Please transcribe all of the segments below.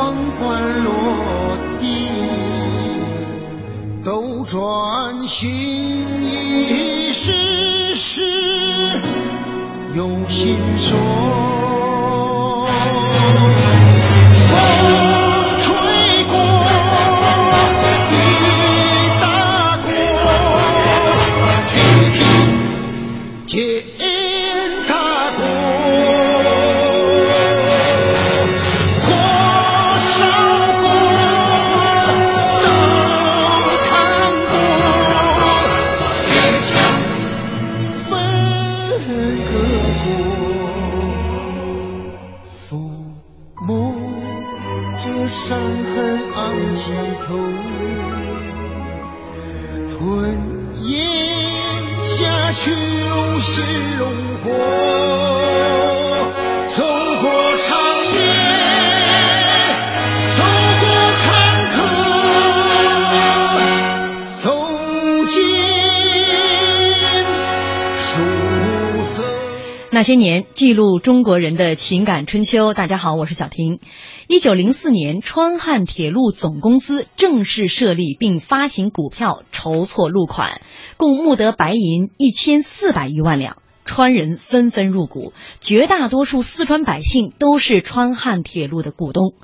皇冠落地，斗转星移，世事有心说。那些年，记录中国人的情感春秋。大家好，我是小婷。一九零四年，川汉铁路总公司正式设立并发行股票，筹措路款，共募得白银一千四百余万两。川人纷纷入股，绝大多数四川百姓都是川汉铁路的股东。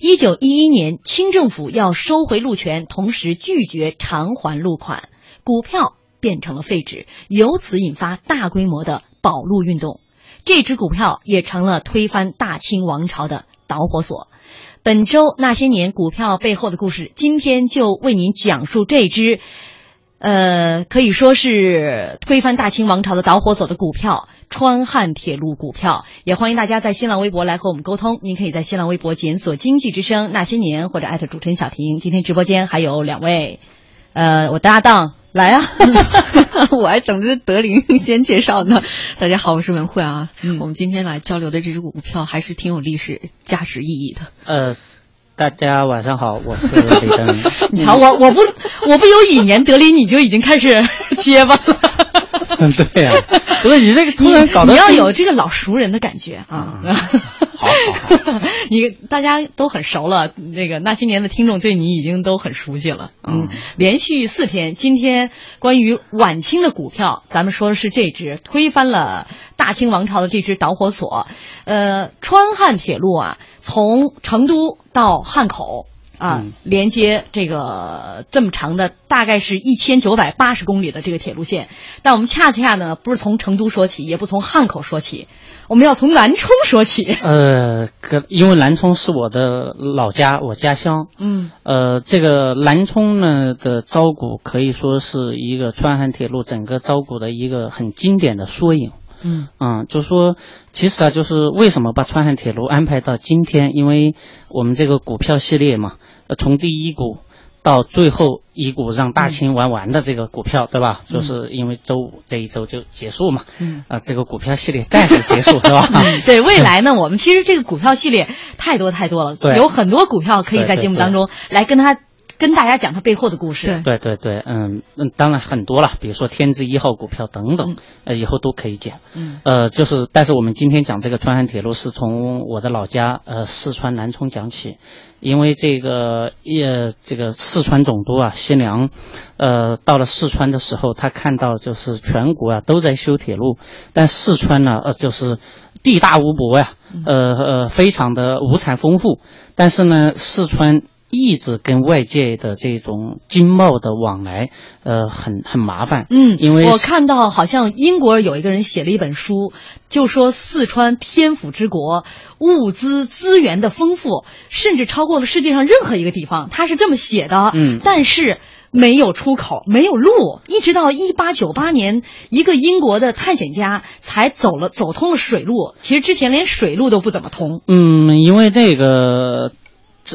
一九一一年，清政府要收回路权，同时拒绝偿还路款，股票变成了废纸，由此引发大规模的。保路运动，这只股票也成了推翻大清王朝的导火索。本周那些年股票背后的故事，今天就为您讲述这只，呃，可以说是推翻大清王朝的导火索的股票——川汉铁路股票。也欢迎大家在新浪微博来和我们沟通，您可以在新浪微博检索“经济之声那些年”或者艾特主持人小婷。今天直播间还有两位，呃，我搭档。来啊！我还等着德林先介绍呢。大家好，我是文慧啊。嗯我们今天来交流的这只股票还是挺有历史价值意义的。呃，大家晚上好，我是李登。你瞧我，我不，我不有一年得林你就已经开始 结巴了。嗯，对呀。不是你这个突然搞得你要有这个老熟人的感觉啊。好好，你大家都很熟了，那个那些年的听众对你已经都很熟悉了。嗯，连续四天，今天关于晚清的股票，咱们说的是这只推翻了大清王朝的这只导火索。呃，川汉铁路啊，从成都到汉口。啊，连接这个这么长的，大概是一千九百八十公里的这个铁路线，但我们恰恰呢，不是从成都说起，也不从汉口说起，我们要从南充说起。呃，因为南充是我的老家，我家乡。嗯。呃，这个南充呢的招股可以说是一个川汉铁路整个招股的一个很经典的缩影。嗯。嗯，就说其实啊，就是为什么把川汉铁路安排到今天？因为我们这个股票系列嘛。从第一股到最后一股让大清玩完的这个股票，对吧？就是因为周五这一周就结束嘛，嗯，啊，这个股票系列暂时结束，是吧？对，未来呢，我们其实这个股票系列太多太多了，对，有很多股票可以在节目当中来跟他跟大家讲它背后的故事。对对对对，嗯嗯，当然很多了，比如说天字一号股票等等，呃，以后都可以讲。嗯，呃，就是，但是我们今天讲这个川汉铁路是从我的老家呃四川南充讲起，因为这个呃这个四川总督啊西凉，呃到了四川的时候，他看到就是全国啊都在修铁路，但四川呢呃就是地大物博呀，呃呃非常的物产丰富，但是呢四川。一直跟外界的这种经贸的往来，呃，很很麻烦。嗯，因为我看到好像英国有一个人写了一本书，就说四川天府之国，物资资源的丰富，甚至超过了世界上任何一个地方。他是这么写的。嗯，但是没有出口，没有路，一直到一八九八年，一个英国的探险家才走了走通了水路。其实之前连水路都不怎么通。嗯，因为那个。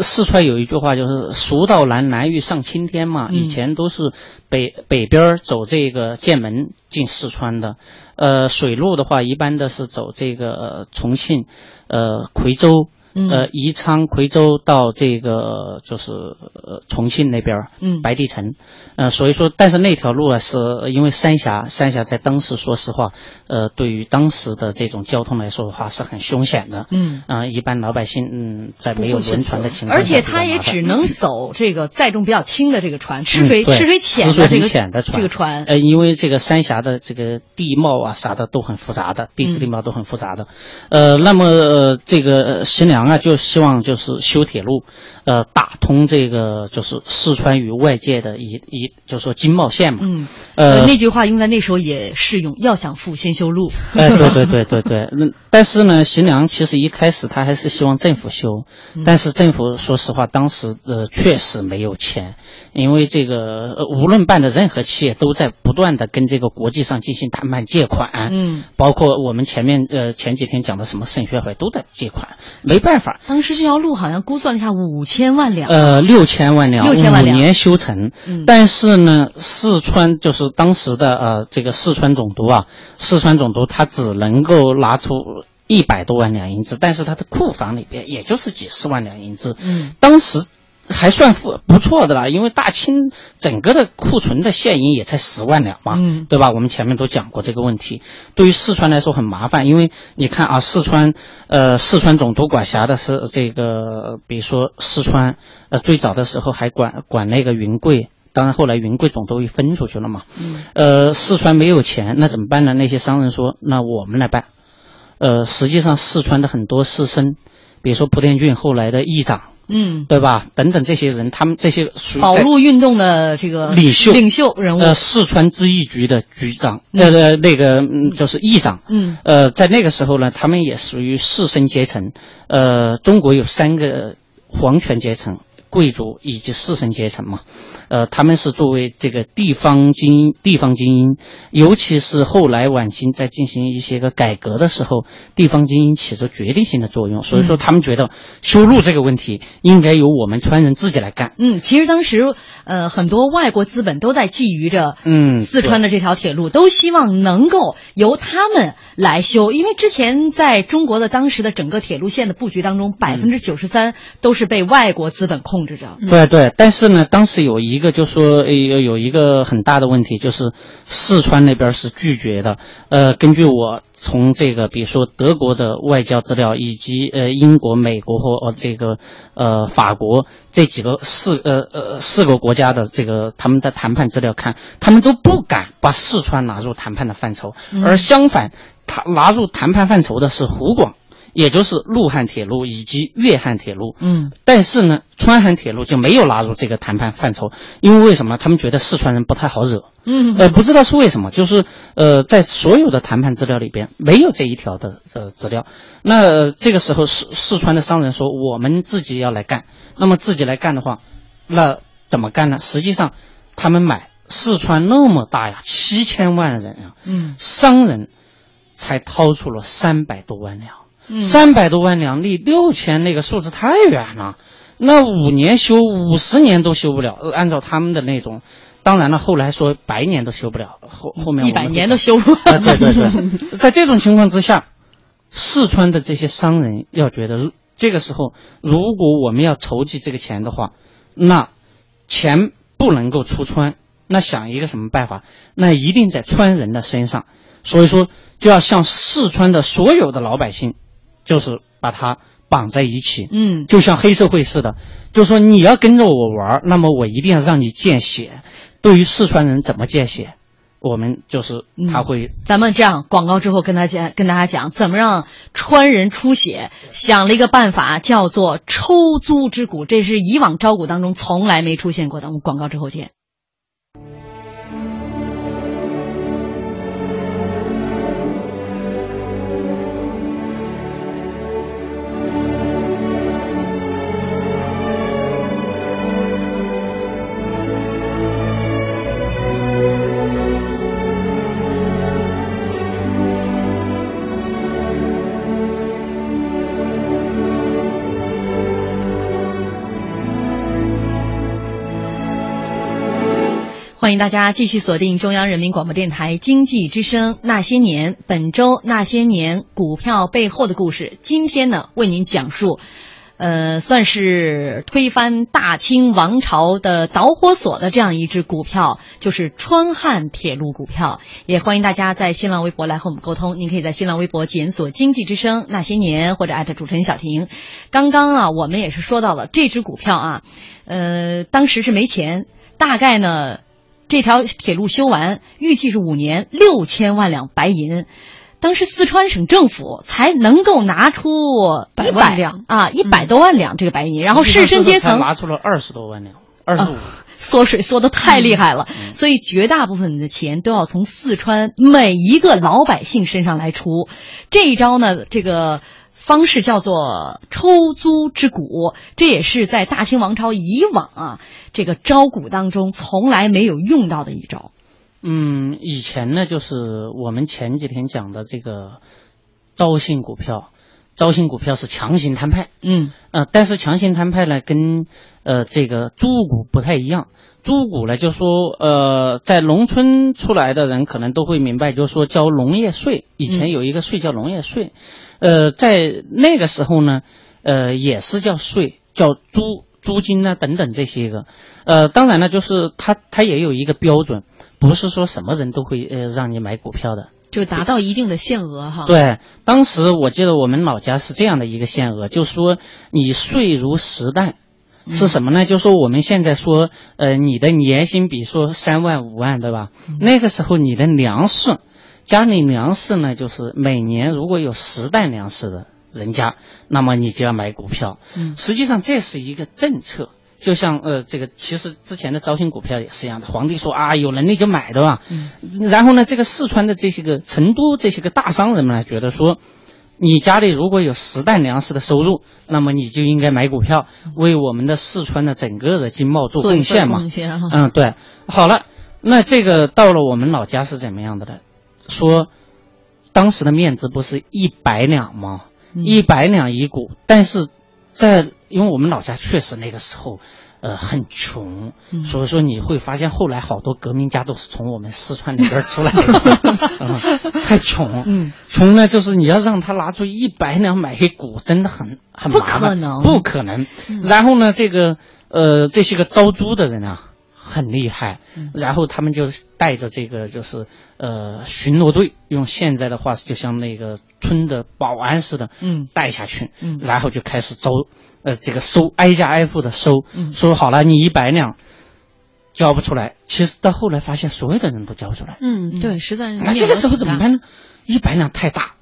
四川有一句话就是“蜀道难，难于上青天”嘛，以前都是北北边走这个剑门进四川的，呃，水路的话一般的是走这个重庆，呃，夔州。呃，宜昌、夔州到这个就是呃重庆那边嗯，白帝城，呃，所以说，但是那条路啊，是因为三峡，三峡在当时说实话，呃，对于当时的这种交通来说的话是很凶险的，嗯，啊，一般老百姓嗯在没有轮船的情况下，而且他也只能走这个载重比较轻的这个船，吃水吃水浅的这个浅的船，这个船，呃，因为这个三峡的这个地貌啊啥的都很复杂的，地质地貌都很复杂的，呃，那么这个新娘啊就希望。就是修铁路，呃，打通这个就是四川与外界的一一，就是说经贸线嘛。嗯，呃，那句话用在那时候也适用，要想富先修路。哎，对对对对对。那，但是呢，新娘其实一开始他还是希望政府修，但是政府说实话，当时呃确实没有钱，因为这个无论办的任何企业都在不断的跟这个国际上进行谈判借款。嗯，包括我们前面呃前几天讲的什么省学会都在借款，没办法。当时这条路好像估算了一下五千万两，呃，六千万两，六千万两，五年修成。嗯，但是呢，四川就是当时的呃这个四川总督啊，四川总督他只能够拿出一百多万两银子，但是他的库房里边也就是几十万两银子。嗯，当时。还算不不错的啦，因为大清整个的库存的现银也才十万两嘛，嗯，对吧？我们前面都讲过这个问题，对于四川来说很麻烦，因为你看啊，四川，呃，四川总督管辖的是这个，比如说四川，呃，最早的时候还管管那个云贵，当然后来云贵总督也分出去了嘛，嗯，呃，四川没有钱，那怎么办呢？那些商人说，那我们来办，呃，实际上四川的很多士绅，比如说蒲殿俊后来的议长。嗯，对吧？等等这些人，他们这些属于保路运动的这个领袖领袖人物，呃，四川咨议局的局长，呃呃，那个嗯，就是议长，嗯，呃，在那个时候呢，他们也属于士绅阶层。呃，中国有三个皇权阶层。贵族以及士绅阶层嘛，呃，他们是作为这个地方精英地方精英，尤其是后来晚清在进行一些个改革的时候，地方精英起着决定性的作用。所以说，他们觉得修路这个问题应该由我们川人自己来干。嗯，其实当时呃很多外国资本都在觊觎着嗯四川的这条铁路，都希望能够由他们来修，因为之前在中国的当时的整个铁路线的布局当中，百分之九十三都是被外国资本控。制着，对对，但是呢，当时有一个就说有有一个很大的问题，就是四川那边是拒绝的。呃，根据我从这个比如说德国的外交资料，以及呃英国、美国和呃这个呃法国这几个四呃呃四个国家的这个他们的谈判资料看，他们都不敢把四川纳入谈判的范畴，而相反，他纳入谈判范畴的是湖广。也就是陆汉铁路以及粤汉铁路，嗯，但是呢，川汉铁路就没有纳入这个谈判范畴，因为为什么？他们觉得四川人不太好惹，嗯，呃，不知道是为什么，就是呃，在所有的谈判资料里边没有这一条的呃资料。那这个时候，四四川的商人说，我们自己要来干，那么自己来干的话，那怎么干呢？实际上，他们买四川那么大呀，七千万人啊，嗯，商人才掏出了三百多万两。嗯三百多万两，离六千那个数字太远了。那五年修，五十年都修不了。按照他们的那种，当然了，后来说百年都修不了。后后面一百年都修不了。对对对，在这种情况之下，四川的这些商人要觉得，这个时候如果我们要筹集这个钱的话，那钱不能够出川，那想一个什么办法？那一定在川人的身上，所以说就要向四川的所有的老百姓，就是把它绑在一起，嗯，就像黑社会似的，就说你要跟着我玩，那么我一定要让你见血。对于四川人怎么见血？我们就是他会，咱们这样广告之后跟大家跟大家讲怎么让川人出血，想了一个办法叫做抽租之股，这是以往招股当中从来没出现过的。我们广告之后见。欢迎大家继续锁定中央人民广播电台经济之声《那些年》，本周《那些年》股票背后的故事。今天呢，为您讲述，呃，算是推翻大清王朝的导火索的这样一只股票，就是川汉铁路股票。也欢迎大家在新浪微博来和我们沟通，您可以在新浪微博检索“经济之声那些年”或者艾特主持人小婷。刚刚啊，我们也是说到了这只股票啊，呃，当时是没钱，大概呢。这条铁路修完，预计是五年六千万两白银。当时四川省政府才能够拿出一百两啊，一百多万两这个白银，然后士绅阶层拿出了二十多万两，二十五，缩水缩的太厉害了，所以绝大部分的钱都要从四川每一个老百姓身上来出。这一招呢，这个。方式叫做抽租之股，这也是在大清王朝以往啊这个招股当中从来没有用到的一招。嗯，以前呢，就是我们前几天讲的这个招信股票，招信股票是强行摊派。嗯，呃，但是强行摊派呢，跟呃这个租股不太一样。租股呢，就说呃，在农村出来的人可能都会明白，就是说交农业税，以前有一个税叫农业税。呃，在那个时候呢，呃，也是叫税，叫租租金呢等等这些个，呃，当然了，就是它它也有一个标准，不是说什么人都会呃让你买股票的，就达到一定的限额哈。对，当时我记得我们老家是这样的一个限额，就是说你税如实担，是什么呢？就说我们现在说，呃，你的年薪比如说三万五万，对吧？那个时候你的粮食。家里粮食呢，就是每年如果有十担粮食的人家，那么你就要买股票。嗯，实际上这是一个政策，就像呃这个其实之前的招新股票也是一样的，皇帝说啊有能力就买对吧。嗯，然后呢，这个四川的这些个成都这些个大商人们呢，觉得说，你家里如果有十担粮食的收入，那么你就应该买股票，为我们的四川的整个的经贸做贡献嘛。贡献哈。嗯，对。好了，那这个到了我们老家是怎么样的呢？说，当时的面值不是一百两吗？一百两一股，但是在因为我们老家确实那个时候，呃，很穷，所以说你会发现后来好多革命家都是从我们四川那边出来的，太穷，嗯，穷呢就是你要让他拿出一百两买一股，真的很很不可能，不可能。然后呢，这个呃这些个招租的人啊。很厉害，然后他们就带着这个就是呃巡逻队，用现在的话就像那个村的保安似的，嗯，带下去，嗯，然后就开始招，呃，这个收，挨家挨户的收，嗯，说好了，你一百两交不出来，其实到后来发现所有的人都交不出来，嗯，对，实在那这个时候怎么办呢？一百两太大。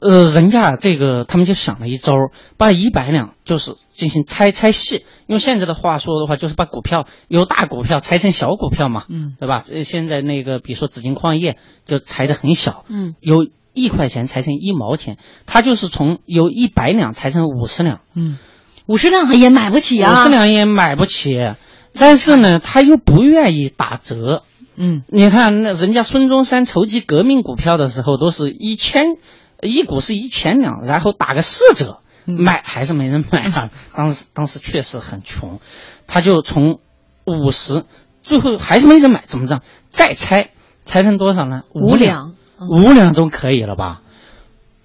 呃，人家这个他们就想了一招，把一百两就是进行拆拆细，用现在的话说的话，就是把股票由大股票拆成小股票嘛，嗯，对吧？现在那个比如说紫金矿业就裁的很小，嗯，由一块钱裁成一毛钱，他就是从由一百两裁成五十两，嗯，五十两也买不起啊，五十两也买不起，但是呢，他又不愿意打折，嗯，你看那人家孙中山筹集革命股票的时候，都是一千。一股是一千两，然后打个四折，卖还是没人买啊！当时当时确实很穷，他就从五十，最后还是没人买，怎么着？再拆，拆成多少呢？五两，五两都可以了吧？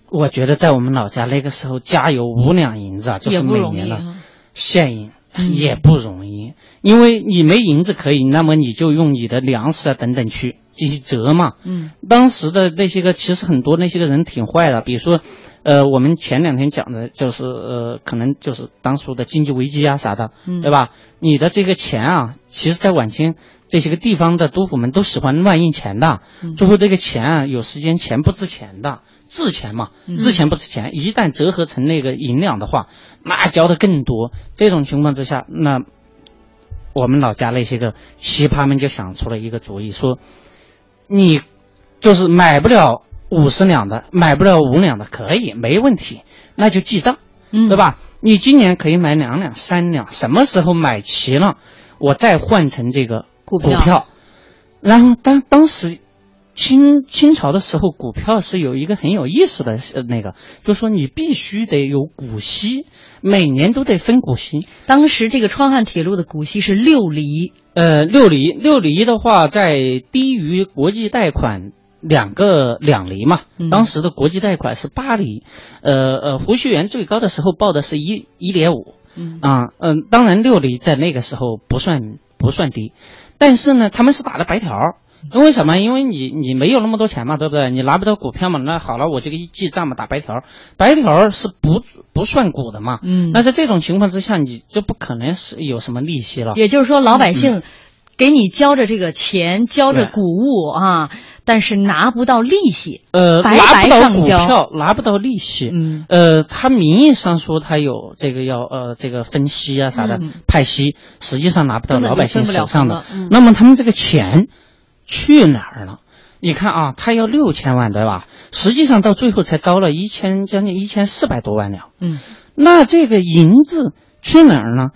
我觉得在我们老家那个时候，家有五两银子啊，就是每年的现银，也不容易，因为你没银子可以，那么你就用你的粮食啊等等去进行折嘛。嗯，当时的那些个其实很多那些个人挺坏的，比如说，呃，我们前两天讲的就是呃，可能就是当初的经济危机啊啥的，嗯对吧？你的这个钱啊，其实，在晚清这些个地方的督府们都喜欢乱印钱的，嗯最后这个钱啊，有时间钱不值钱的。制钱嘛，嗯制钱不值钱，一旦折合成那个银两的话，那交的更多。这种情况之下，那我们老家那些个奇葩们就想出了一个主意，说你就是买不了五十两的，买不了五两的，可以没问题，那就记账，嗯对？吧？你今年可以买两两、三两，什么时候买齐了，我再换成这个股票股票。然后当当时清清朝的时候，股票是有一个很有意思的呃那个，就说你必须得有股息，每年都得分股息。当时这个川汉铁路的股息是六厘，呃，六厘，六厘的话，在低于国际贷款两个两厘嘛。嗯当时的国际贷款是八厘，呃呃，胡旭元最高的时候报的是一一点五嗯啊，嗯、当然六厘在那个时候不算不算低，但是呢，他们是打的白条儿。因为什么？因为你你没有那么多钱嘛，对不对？你拿不到股票嘛，那好了，我这个一记账嘛，打白条儿，白条儿是不不算股的嘛。嗯那在这种情况之下，你就不可能是有什么利息了。也就是说，老百姓给你交着这个钱，交着对谷物啊，但是拿不到利息。呃，白白拿不到股票，拿不到利息。嗯呃，他名义上说他有这个要呃这个分息啊啥的、嗯派息，实际上拿不到老百姓手上的。那么他们这个钱去哪儿了？你看啊，他要六千万对吧？实际上到最后才招了一千将近一千四百多万两。嗯那这个银子去哪儿呢？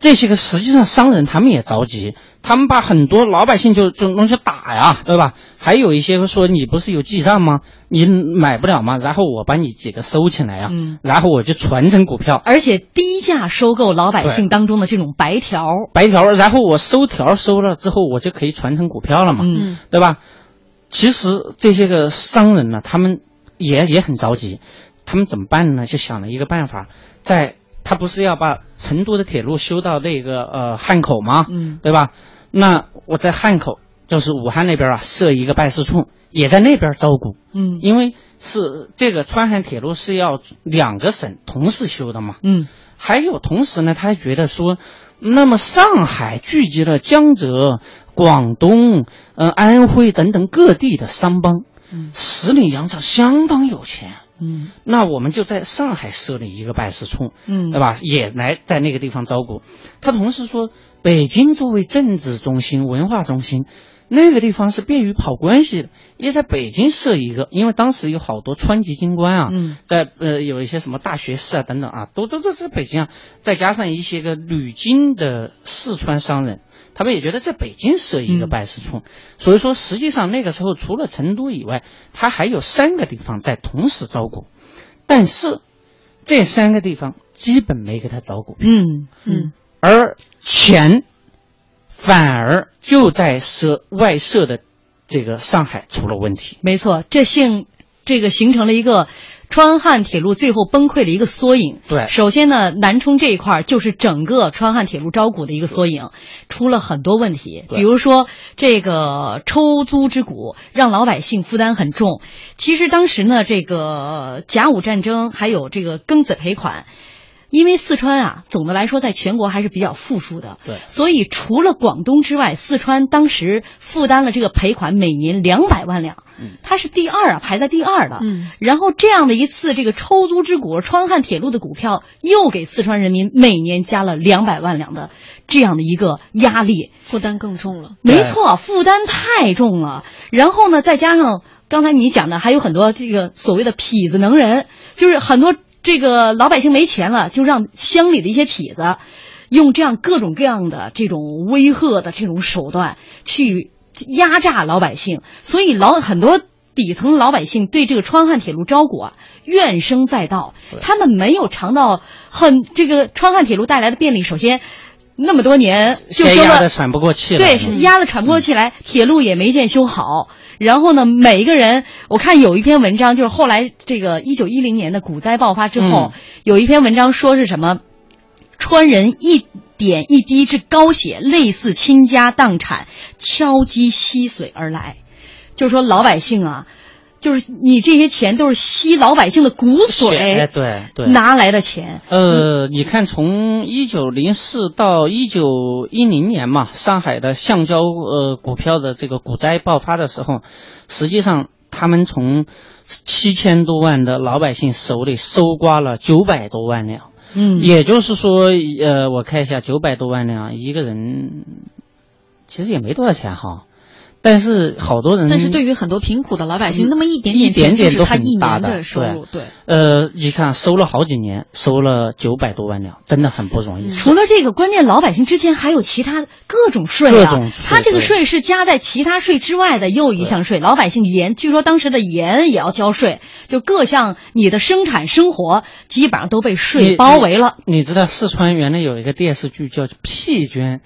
这些个实际上商人他们也着急，他们把很多老百姓就就弄去打呀，对吧？还有一些说你不是有记账吗？你买不了吗？然后我把你几个收起来呀，嗯，然后我就传承股票，而且低价收购老百姓当中的这种白条。白条，然后我收条收了之后，我就可以传承股票了嘛，嗯对吧？其实这些个商人呢，他们也也很着急，他们怎么办呢？就想了一个办法，在他不是要把成都的铁路修到那个呃汉口吗？嗯对吧？那我在汉口，就是武汉那边啊，设一个办事处，也在那边招股，嗯因为是这个川汉铁路是要两个省同时修的嘛。嗯还有同时呢，他还觉得说，那么上海聚集了江浙、广东、呃安徽等等各地的商帮，嗯十里洋场相当有钱。嗯那我们就在上海设立一个办事处，嗯，对？吧？也来在那个地方招股。他同时说，北京作为政治中心、文化中心，那个地方是便于跑关系的，也在北京设一个，因为当时有好多川籍军官啊，嗯在呃有一些什么大学士啊等等啊，都都都在北京啊，再加上一些个旅京的四川商人，他们也觉得在北京设一个嗯。办事处，所以说实际上那个时候除了成都以外，他还有三个地方在同时招股，但是这三个地方基本没给他招股。票，嗯嗯。而钱反而就在设外设的这个上海出了问题。没错，这性这个形成了一个川汉铁路最后崩溃的一个缩影。对首先呢，南充这一块儿就是整个川汉铁路招股的一个缩影，出了很多问题，对比如说这个抽租之股让老百姓负担很重。其实当时呢，这个甲午战争还有这个庚子赔款。因为四川啊，总的来说在全国还是比较富庶的，对所以除了广东之外，四川当时负担了这个赔款每年两百万两，嗯它是第二啊，排在第二的。嗯然后这样的一次这个抽租之股，川汉铁路的股票又给四川人民每年加了两百万两的这样的一个压力。负担更重了。没错，负担太重了。然后呢，再加上刚才你讲的，还有很多这个所谓的痞子能人，就是很多这个老百姓没钱了，就让乡里的一些痞子用这样各种各样的这种威吓的这种手段去压榨老百姓，所以老很多。底层老百姓对这个川汉铁路招股啊怨声载道，他们没有尝到很这个川汉铁路带来的便利。首先，那么多年就说了压得喘不过气来。对，压得喘不过气来，铁路也没见修好。然后呢，每一个人，我看有一篇文章，就是后来这个一九一零年的股灾爆发之后，嗯有一篇文章说是什么，川人一点一滴之高血，类似倾家荡产，敲击溪水而来。就是说，老百姓啊。就是你这些钱都是吸老百姓的骨髓，哎，对对，拿来的钱。呃，你看，从一九零四到一九一零年嘛，上海的橡胶呃股票的这个股灾爆发的时候，实际上他们从七千多万的老百姓手里搜刮了九百多万两。嗯，也就是说，呃，我看一下，九百多万两，一个人其实也没多少钱哈。但是好多人，但是对于很多贫苦的老百姓，那么一点点钱就是他一年的收入。对，呃，你看收了好几年，收了九百多万两，真的很不容易。除了这个，关键老百姓之前还有其他各种税啊。各种税。他这个税是加在其他税之外的又一项税。老百姓盐，据说当时的盐也要交税，就各项你的生产生活基本上都被税包围了。你知道四川原来有一个电视剧叫《屁捐》。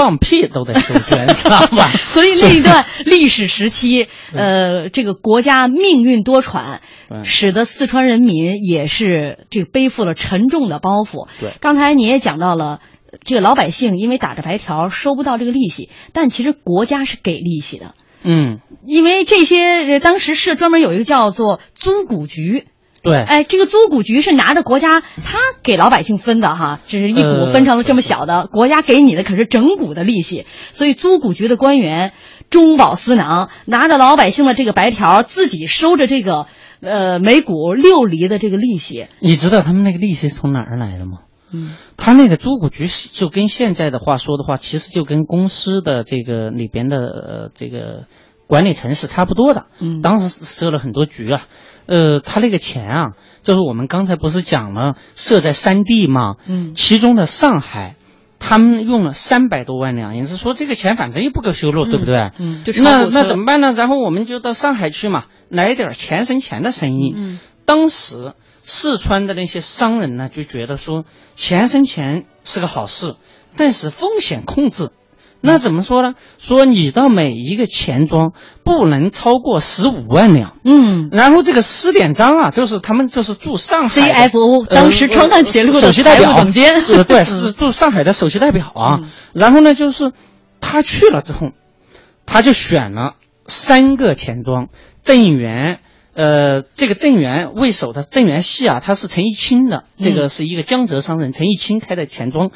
放屁都得收捐，知道吧？所以那一段 历史时期，呃，这个国家命运多舛，使得四川人民也是这个背负了沉重的包袱。对，刚才你也讲到了，这个老百姓因为打着白条收不到这个利息，但其实国家是给利息的。嗯，因为这些当时是专门有一个叫做租股局。对，哎，这个租股局是拿着国家他给老百姓分的哈，只是一股分成了这么小的，国家给你的可是整股的利息，所以租股局的官员中饱私囊，拿着老百姓的这个白条，自己收着这个呃每股六厘的这个利息。你知道他们那个利息从哪儿来的吗？嗯，他那个租股局就跟现在的话说的话，其实就跟公司的这个里边的呃这个管理层是差不多的。嗯，当时设了很多局啊。呃，他那个钱啊，就是我们刚才不是讲了设在三地嘛？嗯，其中的上海，他们用了三百多万两，银子说这个钱反正又不够修路，对不对？嗯，那那怎么办呢？然后我们就到上海去嘛，来点钱生钱的生意。嗯，当时四川的那些商人呢，就觉得说钱生钱是个好事，但是风险控制。那怎么说呢？说你到每一个钱庄不能超过十五万两。嗯，然后这个施典章啊，就是他们就是驻上海 CFO，当时创办铁路的首席代表总监，对，是驻上海的首席代表啊。然后呢，就是他去了之后，他就选了三个钱庄，郑源，呃，这个郑源为首的郑源系啊，他是陈一清的，这个是一个江浙商人，陈一清开的钱庄。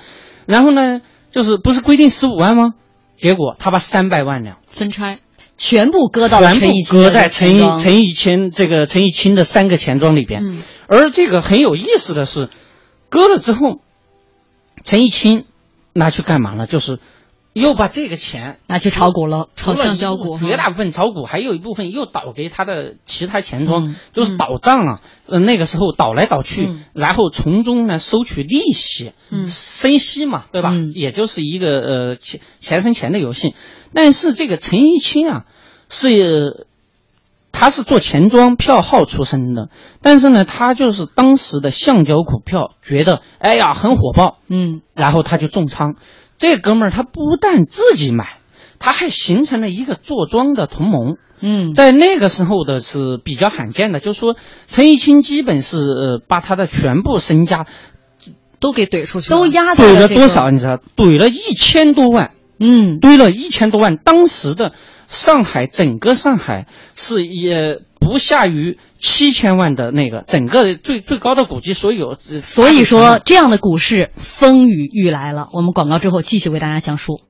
然后呢？就是不是规定十五万吗？结果他把三百万两分拆，全部搁到全部搁在陈一陈一清这个陈一清的三个钱庄里边。嗯，而这个很有意思的是，割了之后，陈一清拿去干嘛呢？就是。又把这个钱拿去炒股了，炒橡胶股，绝大部分炒股，还有一部分又倒给他的其他钱庄，就是倒账啊。呃，那个时候倒来倒去，然后从中呢收取利息，嗯，生息嘛，对吧？也就是一个呃钱钱生钱的游戏。但是这个陈一清啊，是他是做钱庄票号出身的，但是呢，他就是当时的橡胶股票觉得哎呀很火爆，嗯，然后他就重仓。这哥们儿他不但自己买，他还形成了一个坐庄的同盟。嗯，在那个时候的是比较罕见的，就是说陈一清基本是呃把他的全部身家都给怼出去，都压怼了多少？你知道？怼了一千多万。嗯，堆了一千多万。当时的上海，整个上海是也不下于七千万的那个整个最最高的股基所有。所以说，这样的股市风雨欲来了。我们广告之后继续为大家讲述。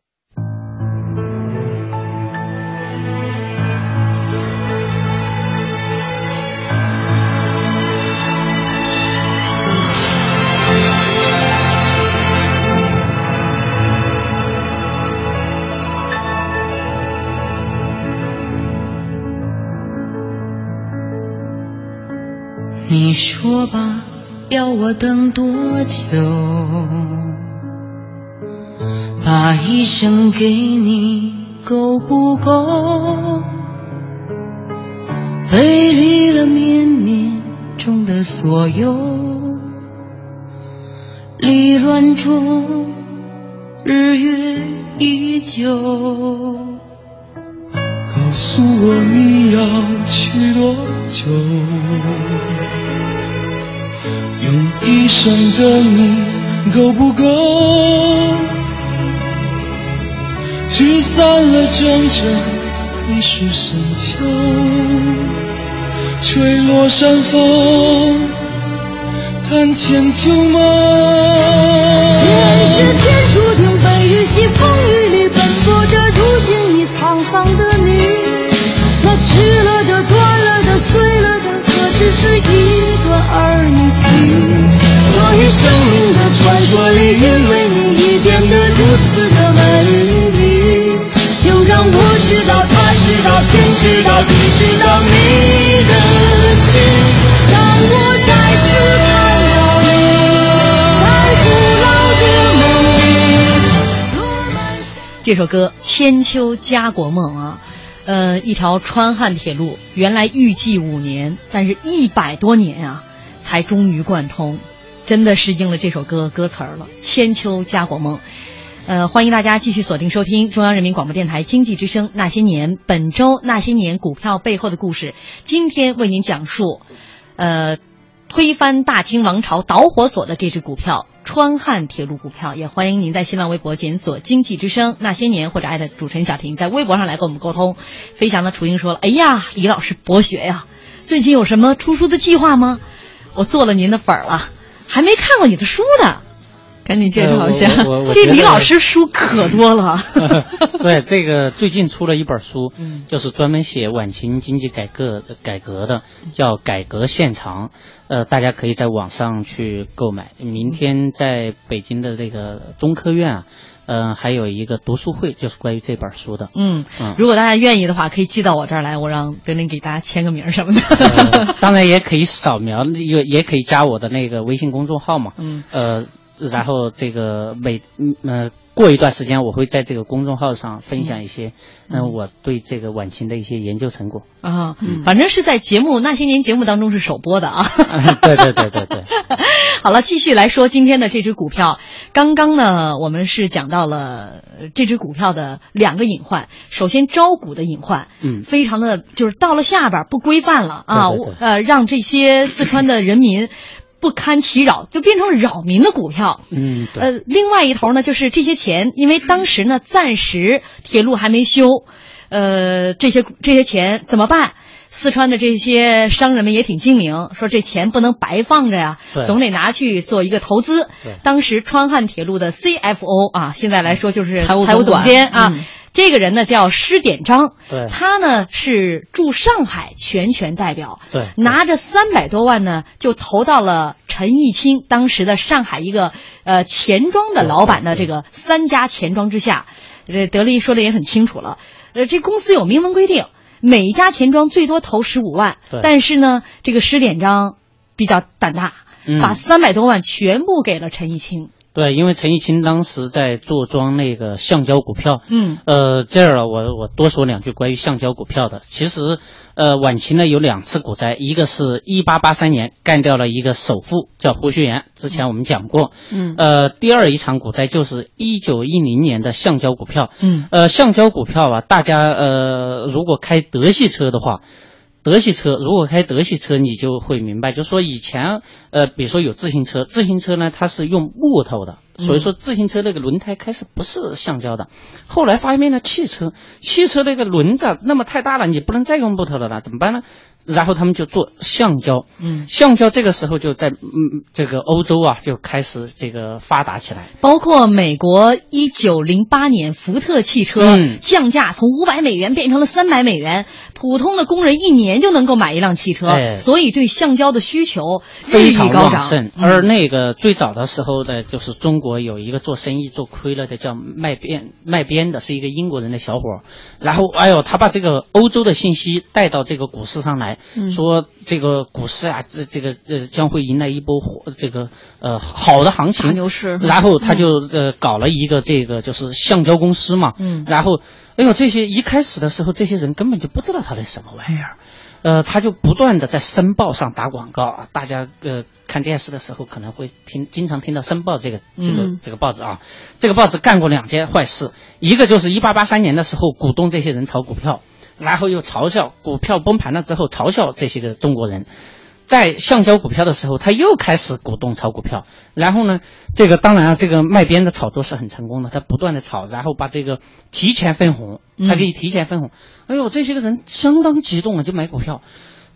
说吧，要我等多久？把一生给你够不够？背离了绵绵中的所有，离乱中日月依旧。告诉我你要去多久？用一生等你够不够？聚散了整整一世深秋，吹落山风，看千秋梦。前世天注定被雨洗，风雨里奔波着，如今已沧桑的你，那去了的、断了的、碎了的，可只是一段儿女。所以生命的传说里，因为你已变得如此的美丽，就让我知道，他知道，天知道，地知道你的心。当我再次看到你，在古老的梦里，这首歌《千秋家国梦》啊，呃，一条川汉铁路原来预计五年，但是一百多年啊，才终于贯通，真的是应了这首歌歌词儿了，《千秋家国梦》。呃，欢迎大家继续锁定收听中央人民广播电台经济之声《那些年》，本周《那些年》股票背后的故事，今天为您讲述，呃，推翻大清王朝导火索的这只股票——川汉铁路股票。也欢迎您在新浪微博检索“经济之声那些年”或者艾特主持人小婷，在微博上来跟我们沟通。飞翔的雏鹰说了：“哎呀，李老师博学呀，最近有什么出书的计划吗？我做了您的粉儿了，还没看过你的书呢。赶紧介绍一下。这李老师书可多了。对，这个最近出了一本书，嗯就是专门写晚清经济改革改革的，叫《改革现场》。呃，大家可以在网上去购买。明天在北京的这个中科院啊，呃，还有一个读书会，就是关于这本书的。嗯嗯，如果大家愿意的话，可以寄到我这儿来，我让德林给大家签个名儿什么的。呃当然也可以扫描，也也可以加我的那个微信公众号嘛。嗯，呃，然后这个每嗯呃过一段时间，我会在这个公众号上分享一些嗯、呃我对这个晚清的一些研究成果。啊，反正是在节目那些年节目当中是首播的啊。对对对对对。好了，继续来说今天的这只股票。刚刚呢，我们是讲到了呃这只股票的两个隐患。首先，招股的隐患，嗯非常的就是到了下边儿不规范了啊，对对对呃，让这些四川的人民不堪其扰，就变成了扰民的股票。嗯，呃，另外一头呢，就是这些钱，因为当时呢，暂时铁路还没修，呃，这些这些钱怎么办？四川的这些商人们也挺精明，说这钱不能白放着呀，总得拿去做一个投资。当时川汉铁路的 CFO 啊，现在来说就是财务总监啊，嗯这个人呢叫施典章，对他呢是驻上海全权代表，对拿着三百多万呢就投到了陈义清当时的上海一个呃钱庄的老板的这个三家钱庄之下，这德利说的也很清楚了，呃，这公司有明文规定，每一家钱庄最多投十五万，但是呢，这个施典章比较胆大，嗯。把三百多万全部给了陈义清，对，因为陈义清当时在做庄那个橡胶股票，嗯呃，这儿啊，我我多说两句关于橡胶股票的。其实，呃，晚期呢有两次股灾，一个是一八八三年干掉了一个首富叫胡雪岩，之前我们讲过。嗯呃，第二一场股灾就是一九一零年的橡胶股票。嗯呃，橡胶股票啊，大家呃，如果开德系车的话，德系车如果开德系车，你就会明白，就说以前呃，比如说有自行车，自行车呢它是用木头的，所以说自行车那个轮胎开始不是橡胶的，后来发明了汽车，汽车那个轮子那么太大了，你不能再用木头的了，怎么办呢？然后他们就做橡胶，嗯，橡胶这个时候就在嗯这个欧洲啊就开始这个发达起来。包括美国一九零八年福特汽车嗯。降价从五百美元变成了三百美元，普通的工人一年就能够买一辆汽车，哎。所以对橡胶的需求日非常益高涨。旺盛。。嗯。而那个最早的时候呢，就是中国有一个做生意做亏了的，叫卖鞭卖鞭的，是一个英国人的小伙儿。然后，哎呦，他把这个欧洲的信息带到这个股市上来，嗯。说这个股市啊，这这个呃将会迎来一波火这个呃好的行情。大牛市。然后他就呃搞了一个这个就是橡胶公司嘛，嗯。然后哎呦这些一开始的时候，这些人根本就不知道他是什么玩意儿。呃，他就不断的在申报上打广告啊，大家呃看电视的时候可能会听，经常听到申报这个这个、嗯这个报纸啊，这个报纸干过两件坏事，一个就是一八八三年的时候鼓动这些人炒股票，然后又嘲笑股票崩盘了之后嘲笑这些个中国人，在橡胶股票的时候，他又开始鼓动炒股票，然后呢，这个当然啊，这个卖边的炒作是很成功的，他不断的炒，然后把这个提前分红，他可以提前分红。哎呦，这些个人相当激动啊，就买股票。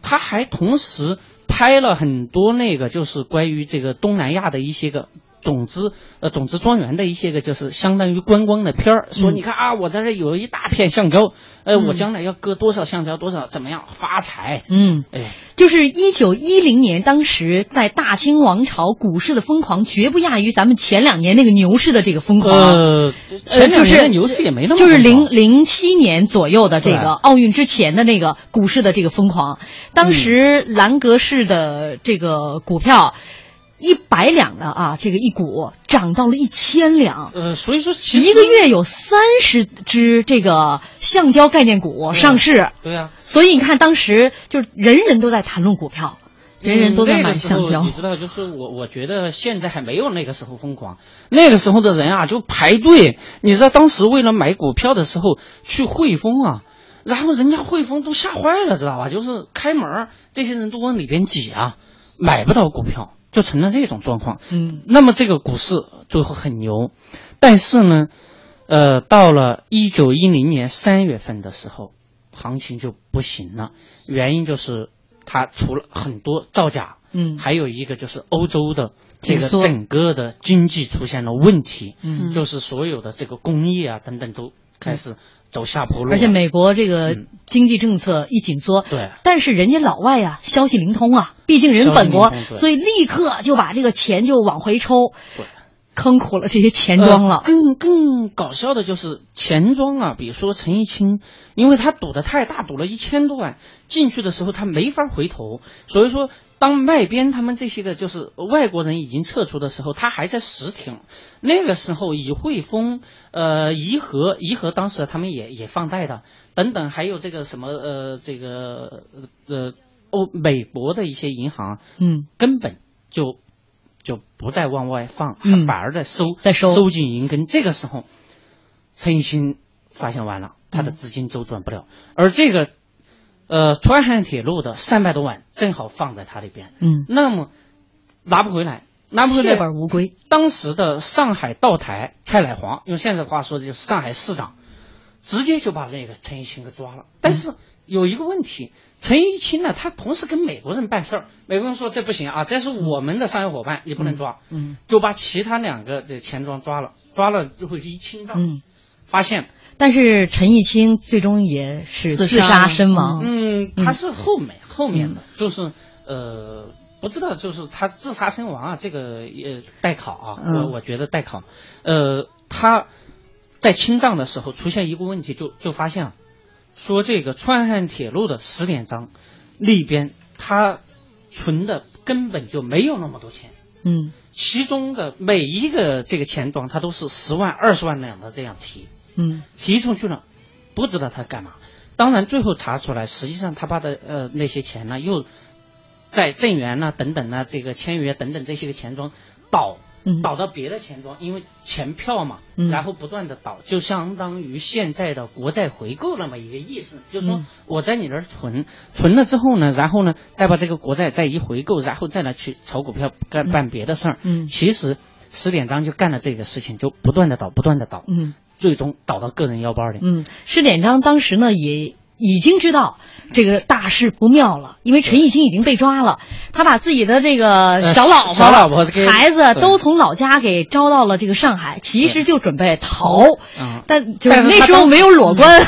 他还同时拍了很多那个，就是关于这个东南亚的一些个。种子呃，种子庄园的一些个就是相当于观光的片儿，说你看啊，我在这有一大片橡胶，呃，我将来要割多少橡胶，多少怎么样发财？嗯，哎，就是一九一零年，当时在大清王朝股市的疯狂，绝不亚于咱们前两年那个牛市的这个疯狂。呃，前两年的牛市也没那么就是零零七年左右的这个奥运之前的那个股市的这个疯狂，当时兰格士的这个股票。一百两的啊，这个一股涨到了一千两。呃，所以说一个月有三十只这个橡胶概念股上市。对呀。所以你看，当时就是人人都在谈论股票，人人都在买橡胶。你知道，就是我，我觉得现在还没有那个时候疯狂。那个时候的人啊，就排队。你知道，当时为了买股票的时候去汇丰啊，然后人家汇丰都吓坏了，知道吧？就是开门，这些人都往里边挤啊，买不到股票。就成了这种状况，嗯，那么这个股市最后很牛，但是呢，呃，到了一九一零年三月份的时候，行情就不行了，原因就是它除了很多造假，嗯，还有一个就是欧洲的这个整个的经济出现了问题，嗯，就是所有的这个工业啊等等都开始。走下坡路，而且美国这个经济政策一紧缩，对，但是人家老外呀，消息灵通啊，毕竟人本国，所以立刻就把这个钱就往回抽，对，坑苦了这些钱庄了。更更搞笑的就是钱庄啊，比如说陈一清，因为他赌的太大，赌了一千多万，进去的时候他没法回头，所以说。当卖边他们这些的就是外国人已经撤出的时候，他还在实挺。那个时候，以汇丰、呃怡和、怡和当时他们也也放贷的，等等，还有这个什么呃这个呃欧美国的一些银行，嗯，根本就就不再往外放，嗯，反而在收在收收紧银根。这个时候，陈一新发现完了，他的资金周转不了，而这个。呃，川汉铁路的三百多万正好放在他那边，嗯，那么拿不回来，拿不回来，血本无归。当时的上海道台蔡乃煌，用现在话说就是上海市长，直接就把那个陈一清给抓了。但是有一个问题，陈一清呢，他同时跟美国人办事儿，美国人说这不行啊，这是我们的商业伙伴，你不能抓，嗯，就把其他两个这钱庄抓了，抓了之后一清账，嗯，发现。但是陈毅清最终也是自杀身亡。嗯，他是后面后面的，就是呃，不知道，就是他自杀身亡啊，这个也待考啊。我我觉得待考。呃，他在清账的时候出现一个问题，就就发现啊，说这个川汉铁路的十点章里边，他存的根本就没有那么多钱。嗯，其中的每一个这个钱庄，他都是十万、二十万两的这样提。嗯，提出去了，不知道他干嘛。当然，最后查出来，实际上他把的呃那些钱呢，又在正源呐等等呢，这个签约等等这些个钱庄倒倒到别的钱庄，因为钱票嘛，然后不断的倒，就相当于现在的国债回购那么一个意思，就是说我在你那儿存存了之后呢，然后呢再把这个国债再一回购，然后再来去炒股票干办别的事儿。嗯，其实十点章就干了这个事情，就不断的倒，不断的倒。嗯。最终倒到个人腰包里。嗯，施典章当时呢也已经知道这个大事不妙了，因为陈义清已经被抓了，他把自己的这个小老婆、小老婆、孩子都从老家给招到了这个上海，其实就准备逃，但就是那时候没有裸 官，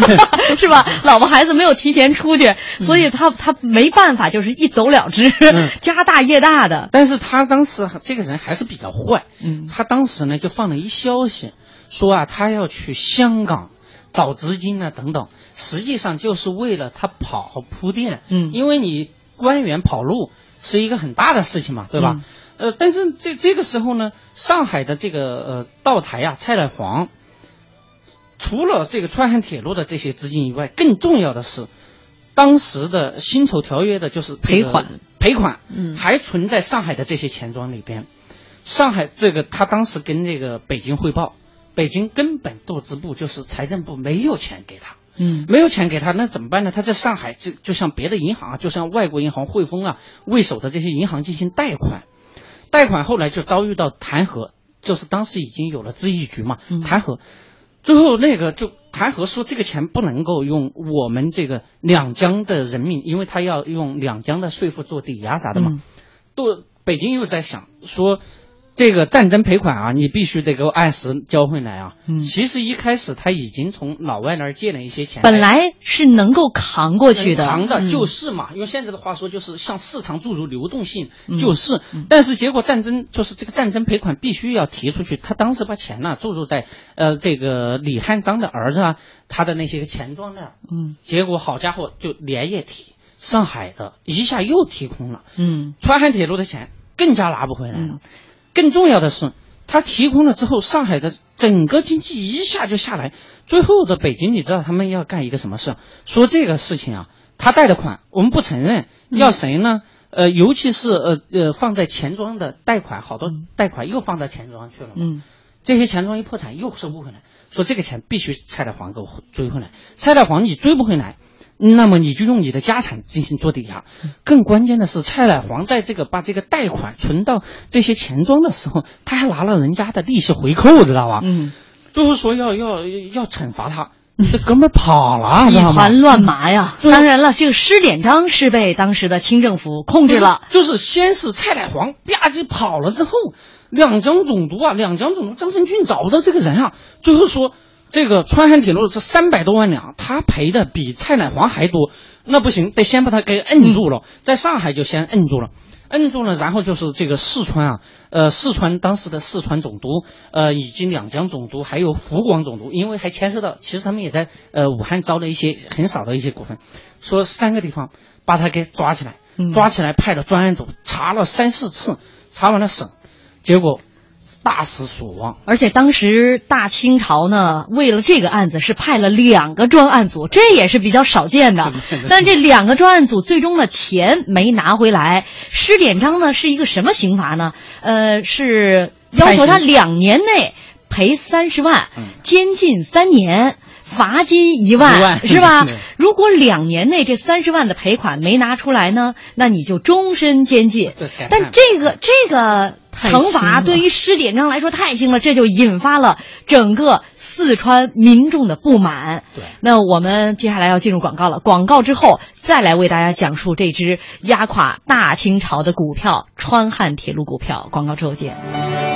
是吧？老婆孩子没有提前出去，所以他他没办法，就是一走了之，家大业大的。但是他当时这个人还是比较坏，嗯，他当时呢就放了一消息。说啊，他要去香港找资金啊，等等，实际上就是为了他跑铺垫。嗯，因为你官员跑路是一个很大的事情嘛，对吧？呃，但是这这个时候呢，上海的这个呃道台啊，蔡乃煌，除了这个川汉铁路的这些资金以外，更重要的是，当时的辛丑条约的就是赔款，赔款，嗯，还存在上海的这些钱庄里边。上海这个他当时跟这个北京汇报。北京根本斗支部就是财政部没有钱给他，嗯。没有钱给他，那怎么办呢？他在上海就就像别的银行啊，就像外国银行汇丰啊为首的这些银行进行贷款，贷款后来就遭遇到弹劾，就是当时已经有了资议局嘛，嗯。弹劾，最后那个就弹劾说这个钱不能够用我们这个两江的人民，因为他要用两江的税负做抵押啥的嘛，嗯。都北京又在想说，这个战争赔款啊，你必须得给我按时交回来啊。嗯。其实一开始他已经从老外那儿借了一些钱，本来是能够扛过去的，扛的嗯就是嘛，用现在的话说就是向市场注入流动性，嗯就是。但是结果战争就是这个战争赔款必须要提出去，他当时把钱呢注入在呃这个李汉章的儿子啊他的那些个钱庄那儿，嗯。结果好家伙就连夜提，上海的一下又提空了。嗯。川汉铁路的钱更加拿不回来了。嗯更重要的是，它提供了之后，上海的整个经济一下就下来。最后的北京，你知道他们要干一个什么事？说这个事情啊，他贷的款我们不承认，要谁呢？呃，尤其是呃呃放在钱庄的贷款，好多贷款又放到钱庄去了嘛。嗯这些钱庄一破产又收不回来，说这个钱必须蔡乃煌给我追回来。蔡乃煌你追不回来，那么你就用你的家产进行做抵押。更关键的是，蔡乃煌在这个把这个贷款存到这些钱庄的时候，他还拿了人家的利息回扣，知道吧？嗯，就是说要要要惩罚他，这哥们儿跑了，一？团乱麻呀。当然了，这个施典章是被当时的清政府控制了。就是，就是先是蔡乃煌吧唧跑了之后，两江总督啊，两江总督张申俊找不到这个人啊，最后说这个川汉铁路这三百多万两，他赔的比蔡乃煌还多，那不行，得先把他给摁住了，在上海就先摁住了。摁住了，然后就是这个四川啊，呃，四川当时的四川总督，呃，以及两江总督，还有湖广总督，因为还牵涉到，其实他们也在呃武汉招了一些很少的一些股份，说三个地方把他给抓起来，嗯。抓起来派了专案组查了三四次，查完了省，结果大失所望。而且当时大清朝呢，为了这个案子是派了两个专案组，这也是比较少见的。但这两个专案组最终的钱没拿回来。施典章呢是一个什么刑罚呢？呃，是要求他两年内赔三十万嗯，监禁三年。罚金一万，是吧？如果两年内这三十万的赔款没拿出来呢，那你就终身监禁对。但这个这个太惩罚对于施典章来说太轻了，这就引发了整个四川民众的不满。对那我们接下来要进入广告了，广告之后再来为大家讲述这只压垮大清朝的股票——川汉铁路股票。广告之后见。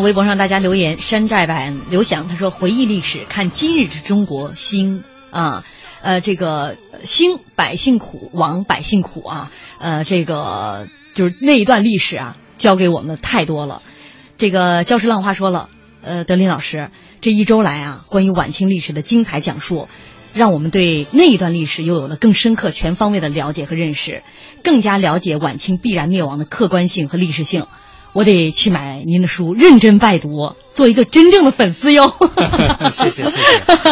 微博上大家留言，山寨版刘翔他说：“回忆历史，看今日之中国兴啊，呃，这个兴百姓苦，亡百姓苦啊，呃，这个就是那一段历史啊，教给我们的太多了。这个教师浪花说了，呃，德林老师这一周来啊，关于晚清历史的精彩讲述。”让我们对那一段历史又有了更深刻、全方位的了解和认识，更加了解晚清必然灭亡的客观性和历史性。我得去买您的书，认真拜读，做一个真正的粉丝哟。谢谢谢谢。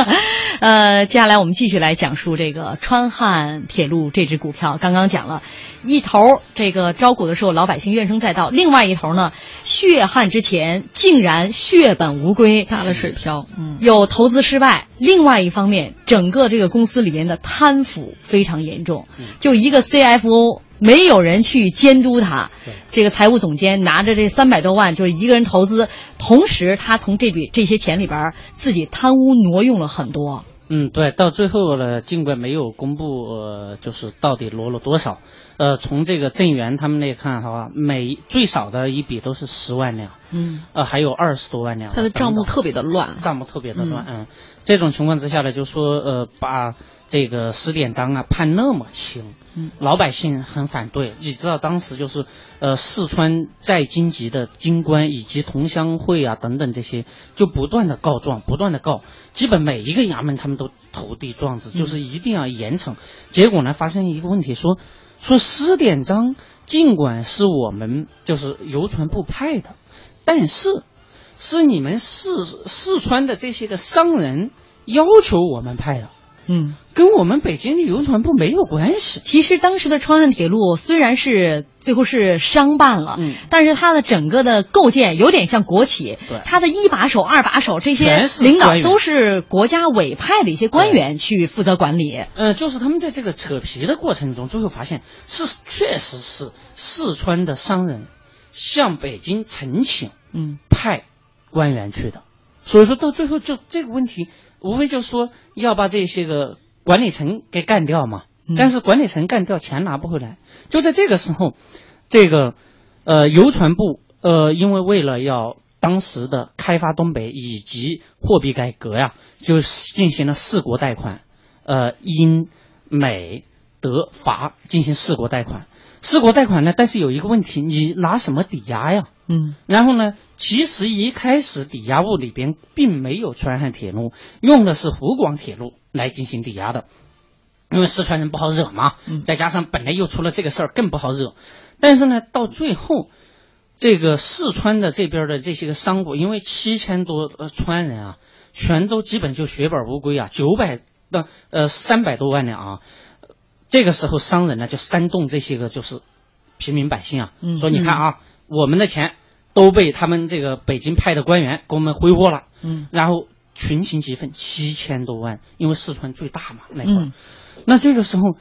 呃，接下来我们继续来讲述这个川汉铁路这只股票。刚刚讲了一头，这个招股的时候老百姓怨声载道；另外一头呢，血汗之前竟然血本无归，打了水漂，嗯，有投资失败。另外一方面，整个这个公司里面的贪腐非常严重，就一个 CFO。没有人去监督他，这个财务总监拿着这三百多万，就是一个人投资，同时他从这笔这些钱里边儿自己贪污挪用了很多。嗯，对，到最后呢，尽管没有公布，呃，就是到底挪了多少，呃，从这个郑源他们那看的话，每最少的一笔都是十万两，嗯，呃，还有二十多万两。他的账目特别的乱，账目特别的乱，嗯，这种情况之下呢，就说呃，把这个十典章啊判那么轻，嗯，老百姓很反对。你知道当时就是呃，四川在京籍的京官以及同乡会啊等等这些，就不断的告状，不断的告，基本每一个衙门他们都投递状子，就是一定要严惩。结果呢，发生一个问题，说说十典章尽管是我们就是邮传部派的，但是是你们四四川的这些个商人要求我们派的，嗯，跟我们北京的邮传部没有关系。其实当时的川汉铁路虽然是最后是商办了，嗯。但是它的整个的构建有点像国企对，它的一把手、二把手这些领导都是国家委派的一些官员去负责管理。呃，就是他们在这个扯皮的过程中，最后发现是确实是四川的商人向北京陈请嗯。派官员去的，所以说到最后就这个问题，无非就是说要把这些个管理层给干掉嘛。嗯但是管理层干掉，钱拿不回来。就在这个时候，这个呃邮传部呃，因为为了要当时的开发东北以及货币改革呀，就进行了四国贷款，呃，英、美、德、法进行四国贷款。四国贷款呢，但是有一个问题，你拿什么抵押呀？嗯。然后呢，其实一开始抵押物里边并没有川汉铁路，用的是湖广铁路来进行抵押的，因为四川人不好惹嘛，嗯。再加上本来又出了这个事儿，更不好惹。但是呢，到最后，这个四川的这边的这些个商贾，因为七千多呃川人啊，全都基本就血本无归啊，九百的呃三百多万两啊，这个时候商人呢就煽动这些个就是平民百姓啊，嗯说你看啊，我们的钱都被他们这个北京派的官员给我们挥霍了，嗯。然后群情激愤，七千多万，因为四川最大嘛那会儿，嗯。那这个时候，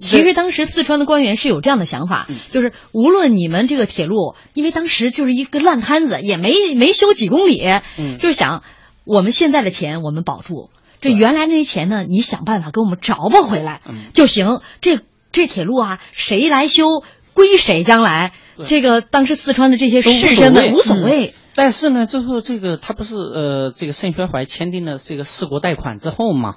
其实当时四川的官员是有这样的想法，嗯。就是无论你们这个铁路，因为当时就是一个烂摊子，也没没修几公里，嗯。就是想我们现在的钱我们保住，这原来那些钱呢，你想办法给我们找吧回来嗯。就行。这这铁路啊，谁来修归谁将来。这个当时四川的这些士绅们无所谓，但是呢，最后这个他不是呃，这个盛宣怀签订了这个四国贷款之后嘛，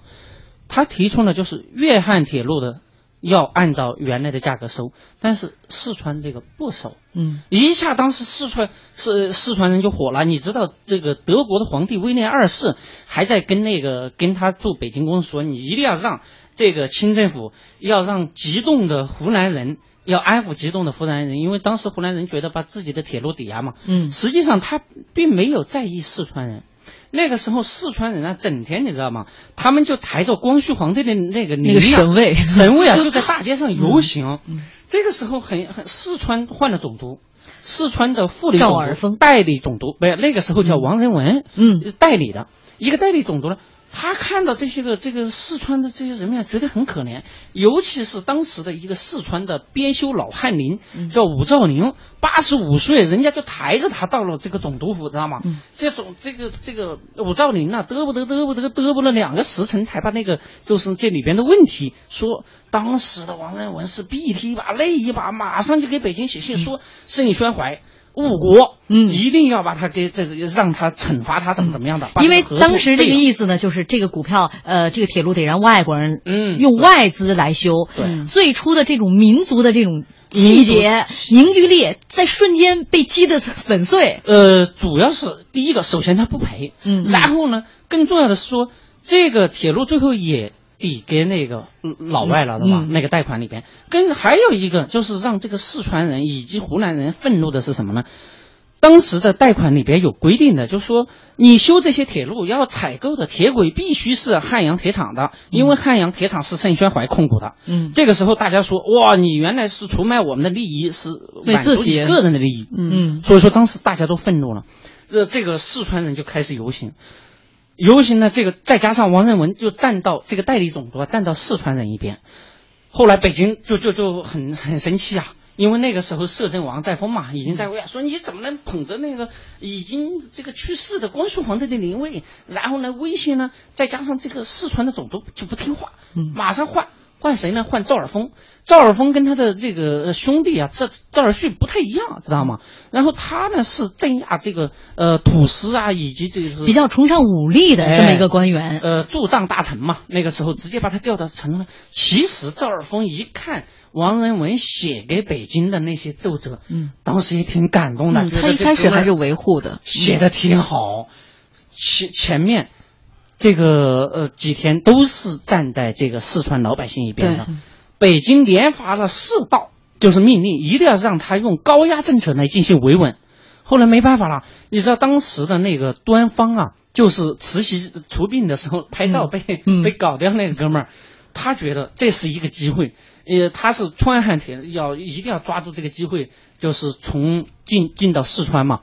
他提出了就是粤汉铁路的要按照原来的价格收，但是四川这个不收，嗯。一下当时四川是四川人就火了。你知道这个德国的皇帝威廉二世还在跟那个跟他驻北京公使说，你一定要让这个清政府要让激动的湖南人要安抚激动的湖南人，因为当时湖南人觉得把自己的铁路抵押嘛，嗯实际上他并没有在意四川人。那个时候四川人啊，整天你知道吗？他们就抬着光绪皇帝的那个那个神位神位啊，就在大街上游行。这个时候很很，四川换了总督，四川的副理总督赵尔丰代理总督，不是那个时候叫王仁文，嗯，代理的一个代理总督呢。他看到这些个这个四川的这些人民啊，觉得很可怜，尤其是当时的一个四川的编修老翰林，嗯叫武兆宁，八十五岁，人家就抬着他到了这个总督府，知道吗？嗯这种这个这个武兆宁呐、嘚不嘚嘚不得嘚不了两个时辰，才把那个就是这里边的问题说。当时的王仁文是鼻涕一把泪一把，马上就给北京写信说，盛宣怀误国，嗯。一定要把他给这让他惩罚他怎么怎么样的，因为当时这个意思呢，就是这个股票，呃，这个铁路得让外国人嗯。用外资来修。对。最初的这种民族的这种气节、凝聚力，在瞬间被击得粉碎。呃，主要是第一个，首先他不赔，嗯。然后呢，更重要的是说，这个铁路最后也抵给那个老外了，是吧？嗯那个贷款里边，跟还有一个就是让这个四川人以及湖南人愤怒的是什么呢？当时的贷款里边有规定的，就是说你修这些铁路要采购的铁轨必须是汉阳铁厂的，因为汉阳铁厂是盛宣怀控股的。嗯这个时候大家说，哇，你原来是出卖我们的利益，是为满足自己你个人的利益。嗯所以说当时大家都愤怒了，这这个四川人就开始游行，游行呢，这个再加上王仁文就站到这个代理总督啊，站到四川人一边，后来北京就就就很很生气啊。因为那个时候摄政王在锋嘛，已经在位啊，说你怎么能捧着那个已经这个去世的光绪皇帝的灵位，然后呢威胁呢，再加上这个四川的总督就不听话，嗯马上换换换谁呢？换赵尔丰。赵尔丰跟他的这个兄弟啊，赵赵尔旭不太一样，知道吗？然后他呢是镇压这个呃土司啊，以及这个是比较崇尚武力的这么一个官员。呃，驻藏大臣嘛，那个时候直接把他调到成了。其实赵尔丰一看王仁文写给北京的那些奏折，嗯，当时也挺感动的。嗯，他一开始还是维护的，写的挺好。前前面这个呃几天都是站在这个四川老百姓一边的。北京连发了四道，就是命令，一定要让他用高压政策来进行维稳。后来没办法了，你知道当时的那个端方啊，就是慈禧出殡的时候拍照被、嗯、被搞掉那个哥们儿，他觉得这是一个机会，呃，他是川汉铁要一定要抓住这个机会，就是从进进到四川嘛，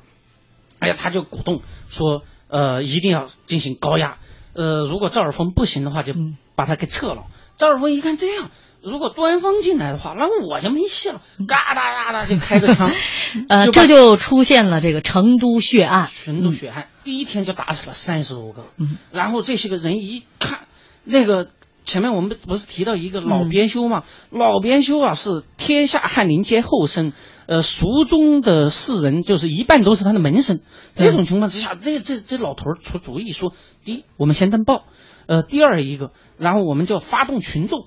哎呀，他就鼓动说，呃，一定要进行高压，呃，如果赵尔丰不行的话，就把他给撤了。赵尔丰一看这样。如果端方进来的话，那我就没戏了，嘎哒嘎哒就开个枪，呃，这就出现了这个成都血案。成都血案、嗯、第一天就打死了三十多个，嗯，然后这些个人一看，那个前面我们不是提到一个老编修嘛，嗯、老编修啊是天下翰林皆后生，呃，蜀中的士人就是一半都是他的门生。这种情况之下，这这这老头出主意说，第一，我们先登报，呃，第二一个，然后我们就发动群众。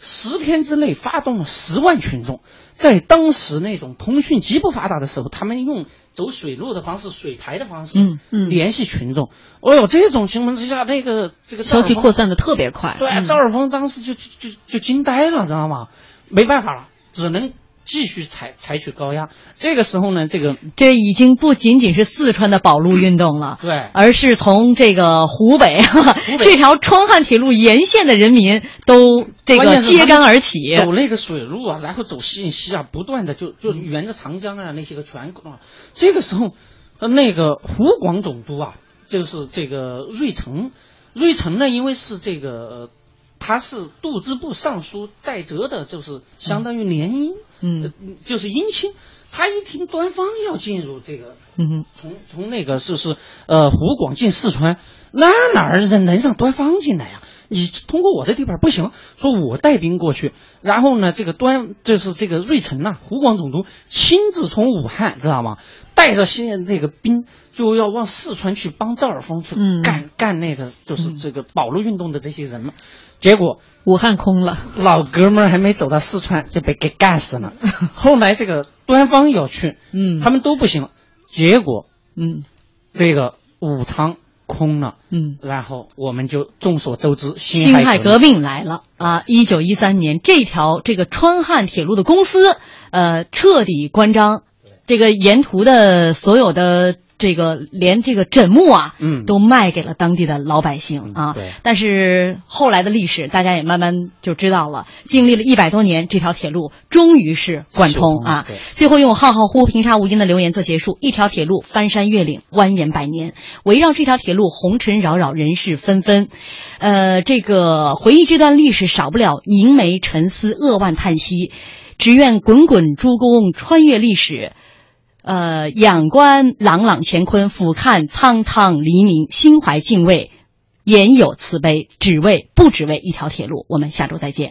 十天之内发动了十万群众，在当时那种通讯极不发达的时候，他们用走水路的方式、水排的方式，嗯嗯，联系群众。哦哟，这种情况之下，那个这个消息扩散的特别快。对，嗯赵尔丰当时就就就就惊呆了，知道吗？没办法了，只能继续采采取高压。这个时候呢，这个这已经不仅仅是四川的保路运动了，对，而是从这个湖北 这条川汉铁路沿线的人民都这个揭竿而起，走那个水路啊，然后走信息啊，不断的就就沿着长江啊那些个全啊。这个时候，呃，那个湖广总督啊，就是这个芮成，芮成呢，因为是这个。呃他是度支部尚书在泽的，就是相当于联姻，嗯、呃，就是姻亲。他一听端方要进入这个，嗯，从从那个是是呃湖广进四川，那哪儿人能让端方进来呀、啊？你通过我的地盘不行，说我带兵过去，然后呢，这个端就是这个瑞成呐、啊，湖广总督亲自从武汉知道吗？带着些那个兵就要往四川去帮赵尔丰去干、嗯、干那个就是这个保路运动的这些人嘛。结果武汉空了，老哥们儿还没走到四川就被给干死了。后来这个端方要去，嗯，他们都不行。结果，嗯，这个武昌空了，嗯，然后我们就众所周知，辛亥革命来了啊！一九一三年，这条这个川汉铁路的公司，呃，彻底关张，这个沿途的所有的。这个连这个枕木啊，嗯，都卖给了当地的老百姓啊。对。但是后来的历史，大家也慢慢就知道了。经历了一百多年，这条铁路终于是贯通啊。最后用浩浩乎平沙无垠的留言做结束。一条铁路翻山越岭，蜿蜒百年，围绕这条铁路红尘扰扰，人事纷纷。呃，这个回忆这段历史，少不了凝眉沉思、扼腕叹息。只愿滚滚诸公穿越历史。呃，仰观朗朗乾坤，俯瞰苍苍黎明，心怀敬畏，言有慈悲，只为不只为一条铁路。我们下周再见。